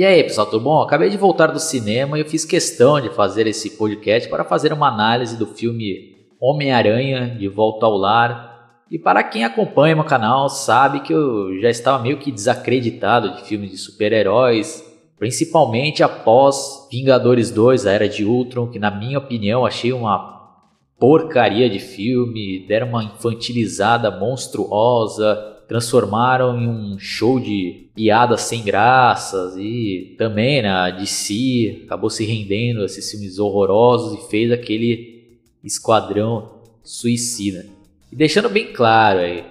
E aí, pessoal, tudo bom? Acabei de voltar do cinema e eu fiz questão de fazer esse podcast para fazer uma análise do filme Homem-Aranha de Volta ao Lar. E para quem acompanha meu canal, sabe que eu já estava meio que desacreditado de filmes de super-heróis, principalmente após Vingadores 2, a Era de Ultron, que na minha opinião achei uma porcaria de filme, deram uma infantilizada monstruosa, transformaram em um show de piadas sem graças e também né, DC acabou se rendendo a esses filmes horrorosos e fez aquele esquadrão suicida. E deixando bem claro aí,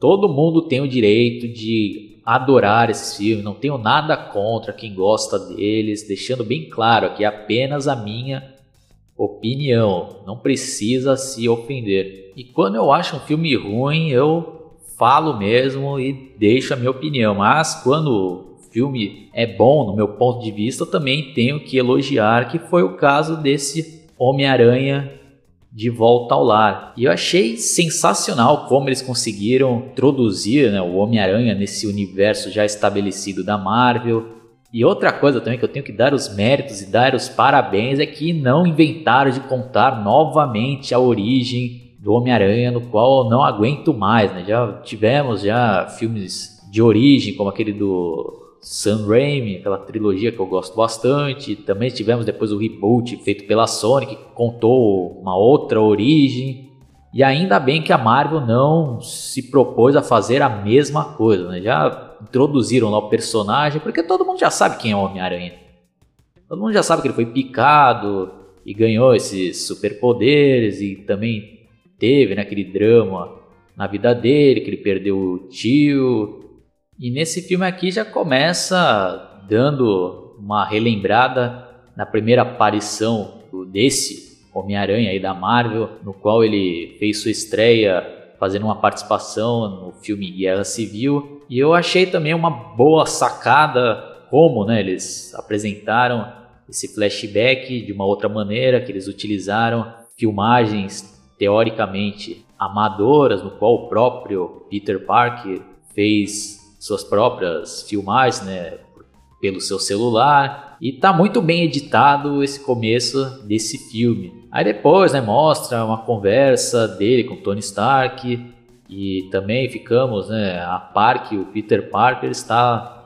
todo mundo tem o direito de adorar esses filmes, não tenho nada contra quem gosta deles, deixando bem claro aqui apenas a minha opinião, não precisa se ofender. E quando eu acho um filme ruim, eu falo mesmo e deixo a minha opinião. Mas quando o filme é bom, no meu ponto de vista, eu também tenho que elogiar, que foi o caso desse Homem-Aranha de volta ao lar. E eu achei sensacional como eles conseguiram introduzir né, o Homem-Aranha nesse universo já estabelecido da Marvel. E outra coisa também que eu tenho que dar os méritos e dar os parabéns é que não inventaram de contar novamente a origem do Homem-Aranha, no qual não aguento mais, né? Já tivemos já filmes de origem, como aquele do Sam Raimi, aquela trilogia que eu gosto bastante. Também tivemos depois o reboot feito pela Sony, que contou uma outra origem. E ainda bem que a Marvel não se propôs a fazer a mesma coisa, né? Já introduziram lá o personagem, porque todo mundo já sabe quem é o Homem-Aranha. Todo mundo já sabe que ele foi picado e ganhou esses superpoderes e também teve, né, aquele drama na vida dele, que ele perdeu o tio. E nesse filme aqui já começa dando uma relembrada na primeira aparição desse Homem-Aranha aí da Marvel, no qual ele fez sua estreia fazendo uma participação no filme Guerra Civil. E eu achei também uma boa sacada como né, eles apresentaram esse flashback de uma outra maneira, que eles utilizaram filmagens teoricamente amadoras, no qual o próprio Peter Parker fez suas próprias filmagens, né, pelo seu celular, e tá muito bem editado esse começo desse filme. Aí depois, né, mostra uma conversa dele com Tony Stark e também ficamos, né, a par que o Peter Parker está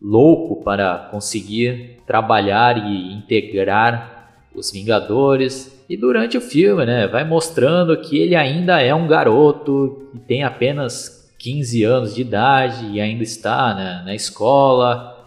louco para conseguir trabalhar e integrar os Vingadores e durante o filme, né, vai mostrando que ele ainda é um garoto que tem apenas 15 anos de idade e ainda está né, na escola.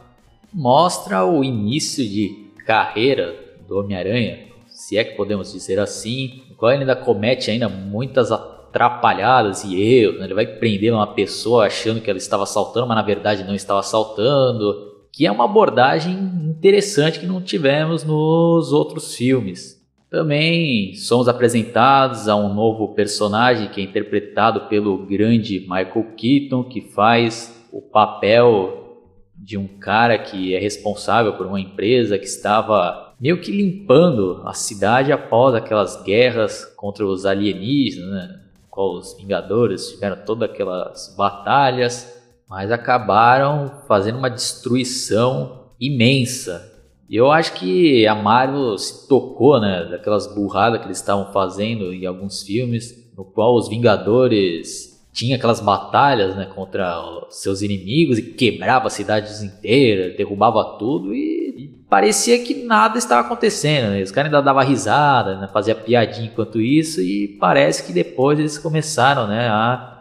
Mostra o início de carreira do Homem-Aranha, se é que podemos dizer assim, no qual ele ainda comete ainda muitas atrapalhadas e erros. Né? Ele vai prender uma pessoa achando que ela estava assaltando, mas na verdade não estava assaltando. Que é uma abordagem interessante que não tivemos nos outros filmes. Também somos apresentados a um novo personagem que é interpretado pelo grande Michael Keaton, que faz o papel de um cara que é responsável por uma empresa que estava meio que limpando a cidade após aquelas guerras contra os alienígenas, né? com os Vingadores tiveram todas aquelas batalhas, mas acabaram fazendo uma destruição imensa e eu acho que a Marvel se tocou, né, daquelas burradas que eles estavam fazendo em alguns filmes, no qual os Vingadores tinham aquelas batalhas, né, contra seus inimigos e quebrava cidades inteiras, derrubava tudo e, e parecia que nada estava acontecendo, né? Os caras ainda davam risada, né, fazia piadinha enquanto isso e parece que depois eles começaram, né, a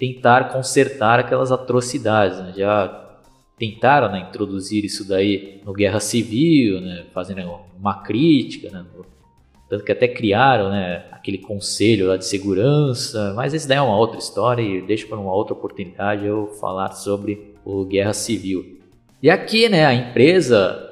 tentar consertar aquelas atrocidades, né? Já tentaram né, introduzir isso daí no Guerra Civil, né, fazendo uma crítica, né, tanto que até criaram né, aquele conselho lá de segurança, mas esse daí é uma outra história e deixo para uma outra oportunidade eu falar sobre o Guerra Civil. E aqui né, a empresa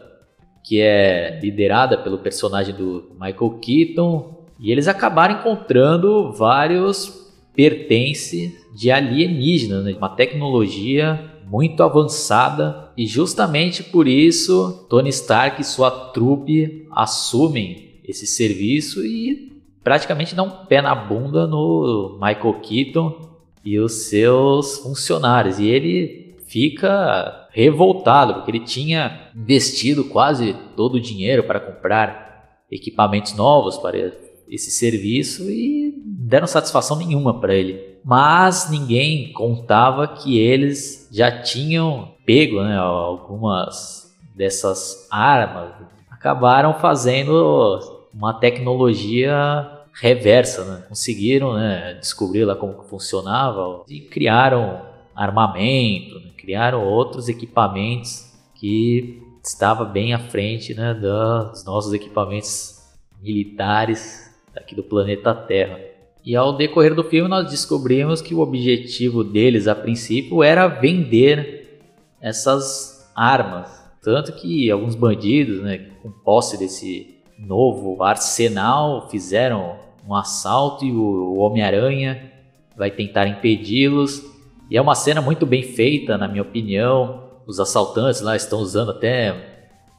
que é liderada pelo personagem do Michael Keaton e eles acabaram encontrando vários pertences de alienígenas, né, uma tecnologia muito avançada e justamente por isso Tony Stark e sua trupe assumem esse serviço e praticamente dão um pé na bunda no Michael Keaton e os seus funcionários. E ele fica revoltado, porque ele tinha investido quase todo o dinheiro para comprar equipamentos novos para esse serviço e deram satisfação nenhuma para ele. Mas ninguém contava que eles já tinham pego né, algumas dessas armas, acabaram fazendo uma tecnologia reversa, né? conseguiram né, descobrir lá como funcionava e criaram armamento, né? criaram outros equipamentos que estava bem à frente né, dos nossos equipamentos militares aqui do planeta Terra. E ao decorrer do filme nós descobrimos que o objetivo deles a princípio era vender essas armas, tanto que alguns bandidos, né, com posse desse novo arsenal, fizeram um assalto e o Homem-Aranha vai tentar impedi-los. E é uma cena muito bem feita, na minha opinião. Os assaltantes lá estão usando até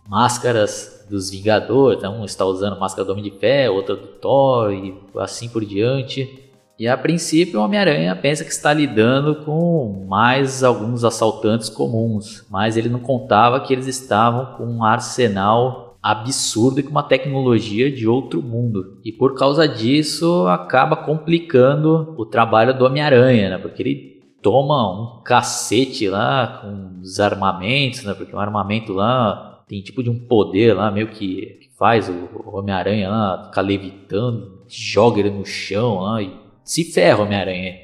máscaras dos Vingadores. Um está usando máscara do Homem de Fé, outra do Thor e assim por diante. E a princípio o Homem-Aranha pensa que está lidando com mais alguns assaltantes comuns, mas ele não contava que eles estavam com um arsenal absurdo e com uma tecnologia de outro mundo. E por causa disso acaba complicando o trabalho do Homem-Aranha, né? Porque ele toma um cacete lá com os armamentos, né? Porque o armamento lá tem tipo de um poder lá, meio que, faz o Homem-Aranha lá ficar levitando, joga ele no chão lá e se ferra o Homem-Aranha.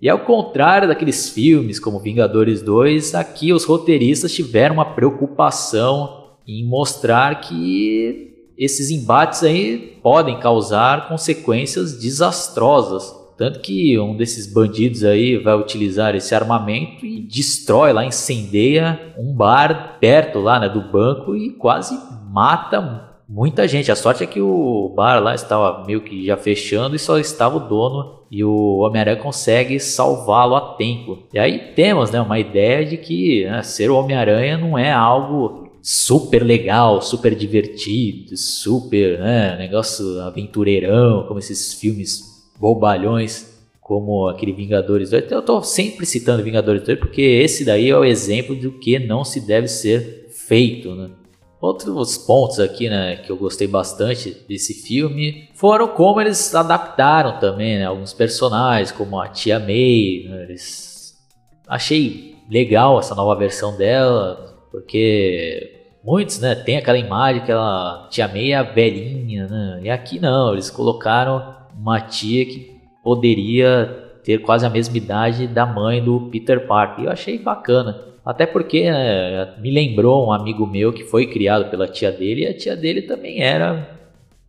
E ao contrário daqueles filmes como Vingadores 2, aqui os roteiristas tiveram uma preocupação em mostrar que esses embates aí podem causar consequências desastrosas. Tanto que um desses bandidos aí vai utilizar esse armamento e destrói lá, incendeia um bar perto lá né, do banco e quase mata muita gente. A sorte é que o bar lá estava meio que já fechando e só estava o dono e o Homem-Aranha consegue salvá-lo a tempo. E aí temos né, uma ideia de que né, ser o Homem-Aranha não é algo super legal, super divertido, super, né, negócio aventureirão, como esses filmes bobalhões, como aquele Vingadores 2. Eu tô sempre citando Vingadores 2 porque esse daí é o exemplo do que não se deve ser feito, né? Outros pontos aqui, né, que eu gostei bastante desse filme foram como eles adaptaram também, né, alguns personagens, como a Tia May, né, eles... achei legal essa nova versão dela, porque muitos, né, tem aquela imagem que ela tia meia velhinha, né? E aqui não, eles colocaram uma tia que poderia ter quase a mesma idade da mãe do Peter Parker. Eu achei bacana. Até porque né, me lembrou um amigo meu que foi criado pela tia dele e a tia dele também era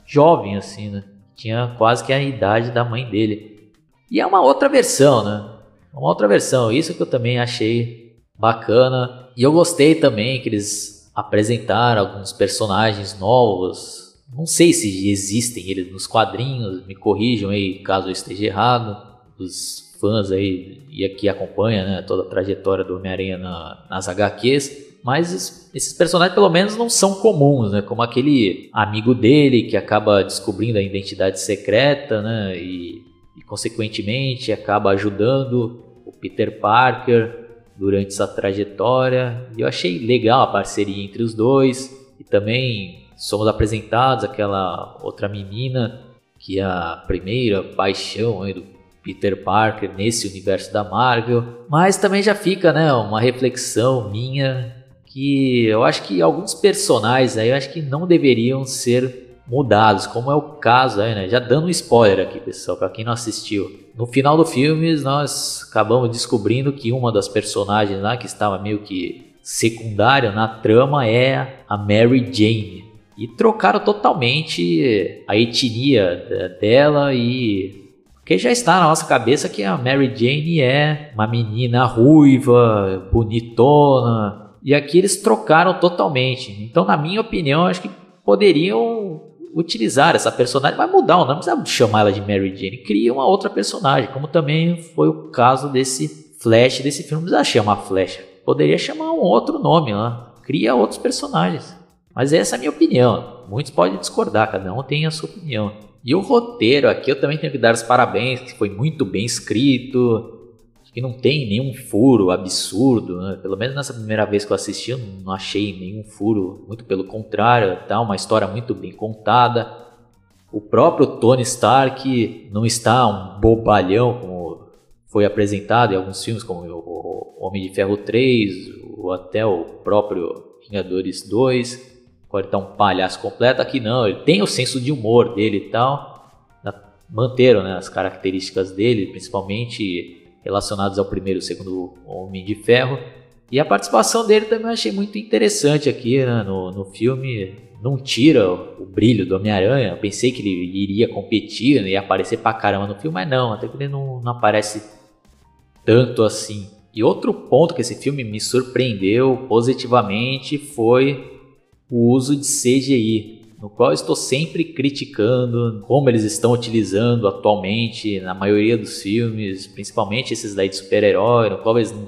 jovem assim, né? Tinha quase que a idade da mãe dele. E é uma outra versão, né? Uma outra versão. Isso que eu também achei bacana. E eu gostei também que eles apresentar alguns personagens novos. Não sei se existem eles nos quadrinhos, me corrijam aí caso eu esteja errado. Os fãs aí e aqui acompanham né, toda a trajetória do Homem-Aranha na, nas HQs. Mas esses personagens pelo menos não são comuns, né? Como aquele amigo dele que acaba descobrindo a identidade secreta, né? E, e consequentemente acaba ajudando o Peter Parker durante essa trajetória. E eu achei legal a parceria entre os dois. E também somos apresentados aquela outra menina que é a primeira paixão do Peter Parker nesse universo da Marvel. Mas também já fica, né, uma reflexão minha que eu acho que alguns personagens aí eu acho que não deveriam ser mudados, como é o caso aí, né? Já dando um spoiler aqui, pessoal, para quem não assistiu. No final do filme, nós acabamos descobrindo que uma das personagens lá que estava meio que secundária na trama é a Mary Jane. E trocaram totalmente a etnia dela e porque já está na nossa cabeça que a Mary Jane é uma menina ruiva, bonitona, e aqui eles trocaram totalmente. Então, na minha opinião, acho que poderiam utilizar essa personagem, vai mudar o nome, não precisa chamar ela de Mary Jane, cria uma outra personagem, como também foi o caso desse Flash, desse filme, não precisa chamar Flash, poderia chamar um outro nome lá, cria outros personagens. Mas essa é a minha opinião, muitos podem discordar, cada um tem a sua opinião. E o roteiro aqui eu também tenho que dar os parabéns, que foi muito bem escrito, que não tem nenhum furo absurdo, né? pelo menos nessa primeira vez que eu assisti eu não achei nenhum furo, muito pelo contrário, tá uma história muito bem contada. O próprio Tony Stark não está um bobalhão como foi apresentado em alguns filmes como o Homem de Ferro 3 ou até o próprio Vingadores 2, pode estar um palhaço completo, aqui não, ele tem o senso de humor dele e tal, manteram né, as características dele, principalmente relacionados ao primeiro e segundo Homem de Ferro. E a participação dele também eu achei muito interessante aqui né, no, no filme. Não tira o brilho do Homem-Aranha. Pensei que ele iria competir, né, ia aparecer pra caramba no filme, mas não, até que ele não, não aparece tanto assim. E outro ponto que esse filme me surpreendeu positivamente foi o uso de CGI no qual estou sempre criticando como eles estão utilizando atualmente na maioria dos filmes, principalmente esses daí de super-herói, no qual eles não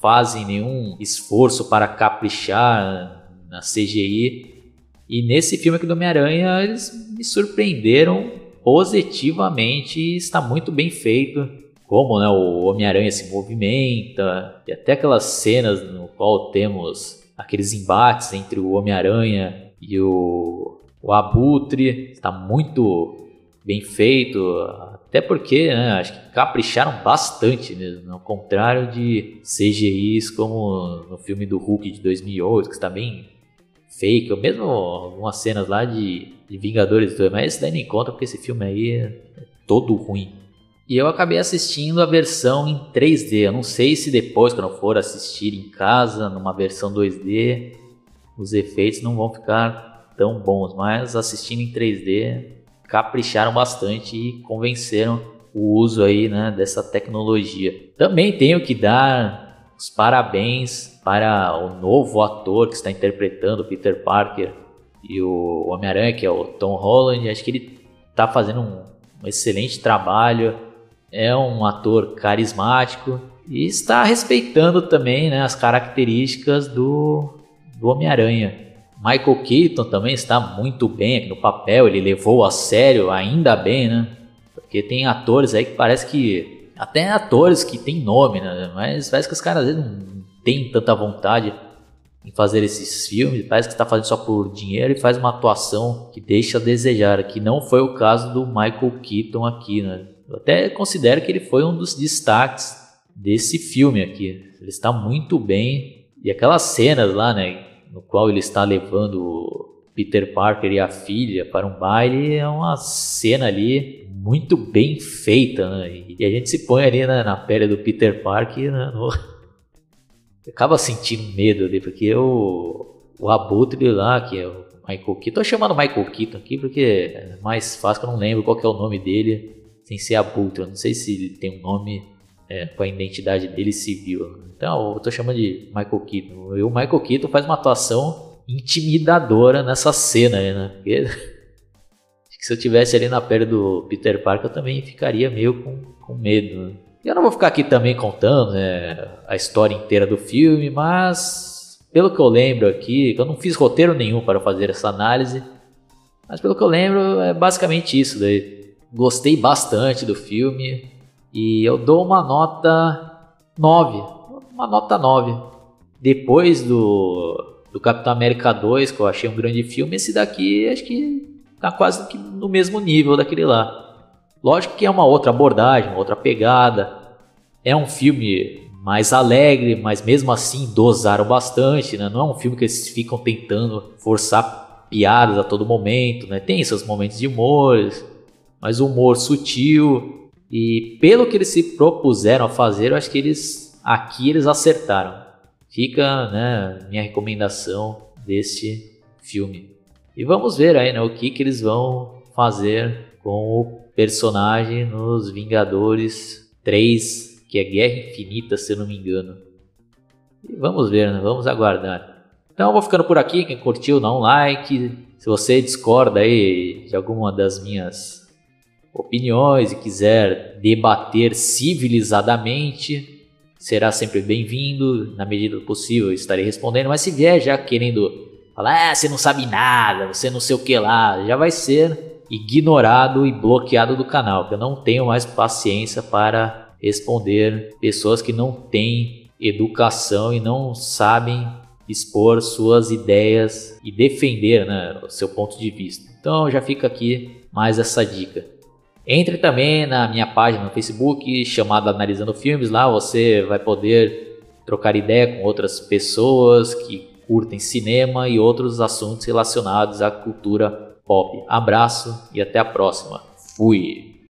fazem nenhum esforço para caprichar na CGI. E nesse filme aqui do Homem-Aranha, eles me surpreenderam positivamente e está muito bem feito. Como né, o Homem-Aranha se movimenta, e até aquelas cenas no qual temos aqueles embates entre o Homem-Aranha e o o Abutre está muito bem feito, até porque né, acho que capricharam bastante mesmo, ao contrário de CGIs como no filme do Hulk de 2008, que está bem fake, ou mesmo algumas cenas lá de, de Vingadores 2, mas esse daí nem conta porque esse filme aí é todo ruim. E eu acabei assistindo a versão em 3D. Eu não sei se depois, quando eu for assistir em casa, numa versão 2D, os efeitos não vão ficar tão bons, mas assistindo em 3D capricharam bastante e convenceram o uso aí, né, dessa tecnologia. Também tenho que dar os parabéns para o novo ator que está interpretando Peter Parker e o Homem-Aranha, que é o Tom Holland. Acho que ele está fazendo um, um excelente trabalho. É um ator carismático e está respeitando também né, as características do, do Homem-Aranha. Michael Keaton também está muito bem aqui no papel, ele levou a sério, ainda bem, né? Porque tem atores aí que parece que. Até atores que tem nome, né? Mas parece que os caras às vezes não têm tanta vontade em fazer esses filmes, parece que está fazendo só por dinheiro e faz uma atuação que deixa a desejar, que não foi o caso do Michael Keaton aqui, né? Eu até considero que ele foi um dos destaques desse filme aqui. Ele está muito bem. E aquelas cenas lá, né? no qual ele está levando Peter Parker e a filha para um baile, é uma cena ali muito bem feita, né? E a gente se põe ali na, na pele do Peter Parker, né? No... acaba sentindo medo ali, porque o, o Abutre lá, que é o Michael Keaton, tô chamando Michael Keaton aqui porque é mais fácil, eu não lembro qual é o nome dele, sem ser Abutre, eu não sei se ele tem um nome é, com a identidade dele civil. Então, eu tô chamando de Michael Keaton. E o Michael Keaton faz uma atuação intimidadora nessa cena, né? Porque se eu tivesse ali na pele do Peter Parker, eu também ficaria meio com, com medo. Né? Eu não vou ficar aqui também contando né, a história inteira do filme, mas pelo que eu lembro aqui, eu não fiz roteiro nenhum para fazer essa análise, mas pelo que eu lembro é basicamente isso. Daí. Gostei bastante do filme, e eu dou uma nota 9. Uma nota 9. Depois do, do Capitão América 2, que eu achei um grande filme, esse daqui acho que tá quase no mesmo nível daquele lá. Lógico que é uma outra abordagem, uma outra pegada. É um filme mais alegre, mas mesmo assim dosaram bastante, né? Não é um filme que eles ficam tentando forçar piadas a todo momento, né? Tem seus momentos de humor, mas humor sutil, e pelo que eles se propuseram a fazer, eu acho que eles aqui eles acertaram. Fica, né, minha recomendação deste filme. E vamos ver aí, né, o que que eles vão fazer com o personagem nos Vingadores 3, que é Guerra Infinita, se eu não me engano. E vamos ver, né? Vamos aguardar. Então vou ficando por aqui. Quem curtiu, dá um like. Se você discorda aí de alguma das minhas opiniões e quiser debater civilizadamente, será sempre bem-vindo. Na medida do possível, estarei respondendo. Mas se vier já querendo falar, ah, você não sabe nada, você não sei o que lá, já vai ser ignorado e bloqueado do canal, porque eu não tenho mais paciência para responder pessoas que não têm educação e não sabem expor suas ideias e defender né, o seu ponto de vista. Então já fica aqui mais essa dica. Entre também na minha página no Facebook chamada Analisando Filmes, lá você vai poder trocar ideia com outras pessoas que curtem cinema e outros assuntos relacionados à cultura pop. Abraço e até a próxima. Fui!